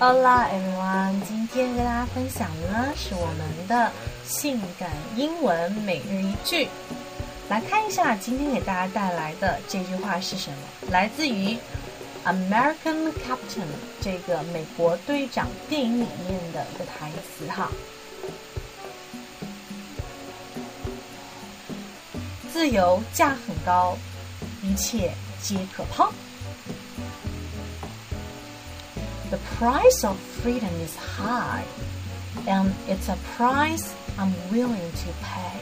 Hola everyone，今天跟大家分享的呢是我们的性感英文每日一句。来看一下今天给大家带来的这句话是什么，来自于《American Captain》这个美国队长电影里面的一个台词哈。自由价很高，一切皆可抛。The price of freedom is high, and it's a price I'm willing to pay.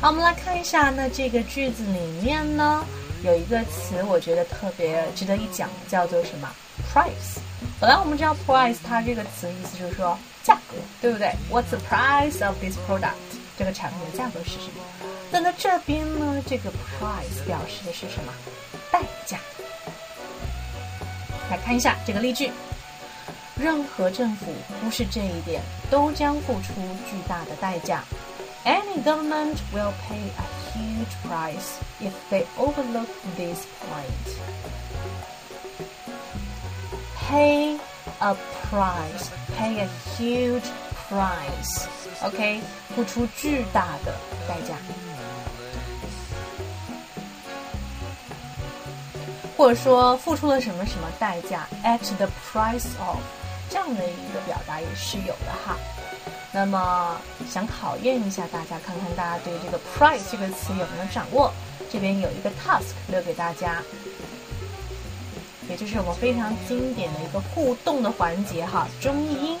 好，我们来看一下，那这个句子里面呢，有一个词，我觉得特别值得一讲，叫做什么？price。 本来我们知道 price 它这个词意思就是说价格，对不对？What's the price of this product？这个产品的价格是什么？那在这边呢，这个 price 表示的是什么？代价。来看一下这个例句：任何政府忽视这一点，都将付出巨大的代价。Any government will pay a huge price if they overlook this point. Pay a price, pay a huge price. OK，付出巨大的代价，或者说付出了什么什么代价，at the price of，这样的一个表达也是有的哈。那么想考验一下大家，看看大家对这个 price 这个词有没有掌握？这边有一个 task 留给大家，也就是我们非常经典的一个互动的环节哈。中译英，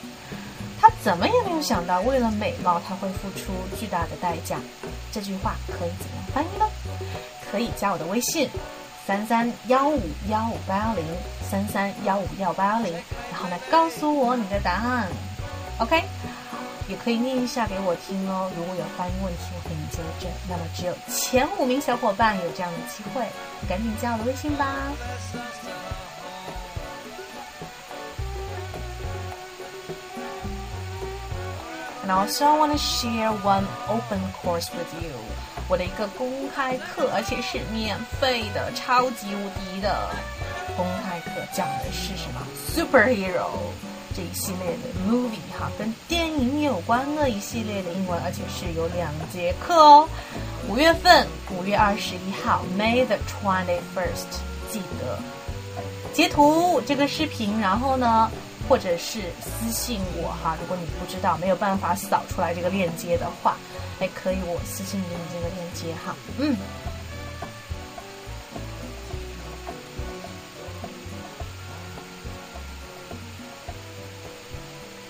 他怎么也没有想到，为了美貌他会付出巨大的代价。这句话可以怎么翻译呢？可以加我的微信三三幺五幺五八幺零三三幺五幺八幺零，然后呢告诉我你的答案。OK。也可以念一下给我听哦。如果有发音问题，我给你纠正。那么只有前五名小伙伴有这样的机会，赶紧加我的微信吧。And also I want to share one open course with you，我的一个公开课，而且是免费的，超级无敌的公开课，讲的是什么？Superhero。这一系列的 movie 哈，跟电影有关的一系列的英文，而且是有两节课哦。五月份，五月二十一号，May the twenty first，记得截图这个视频，然后呢，或者是私信我哈。如果你不知道，没有办法扫出来这个链接的话，哎，可以我私信给你这个链接哈。嗯。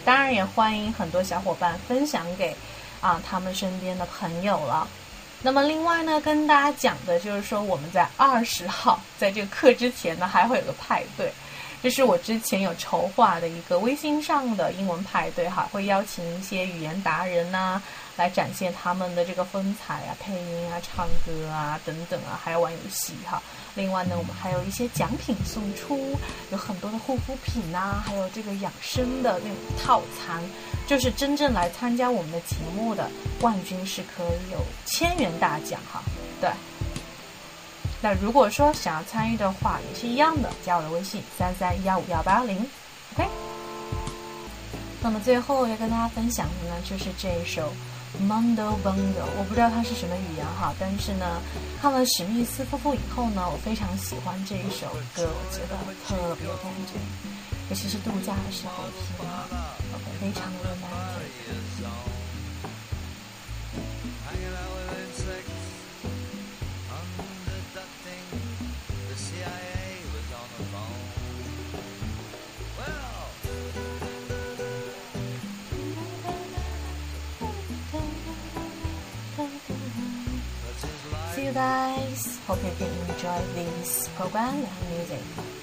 当然也欢迎很多小伙伴分享给啊他们身边的朋友了。那么另外呢，跟大家讲的就是说，我们在二十号在这个课之前呢，还会有个派对，这是我之前有筹划的一个微信上的英文派对哈，会邀请一些语言达人呐。来展现他们的这个风采啊，配音啊，唱歌啊等等啊，还要玩游戏哈。另外呢，我们还有一些奖品送出，有很多的护肤品呐，还有这个养生的那种套餐。就是真正来参加我们的节目的冠军是可以有千元大奖哈。对。那如果说想要参与的话，也是一样的，加我的微信三三幺五幺八零，OK。那么最后要跟大家分享的呢，就是这一首。Mundo Bungo，我不知道它是什么语言哈，但是呢，看了史密斯夫妇以后呢，我非常喜欢这一首歌，我觉得特别有感觉，尤其是度假的时候听哈，非常的 romantic。You guys. Hope you can enjoy this program and music.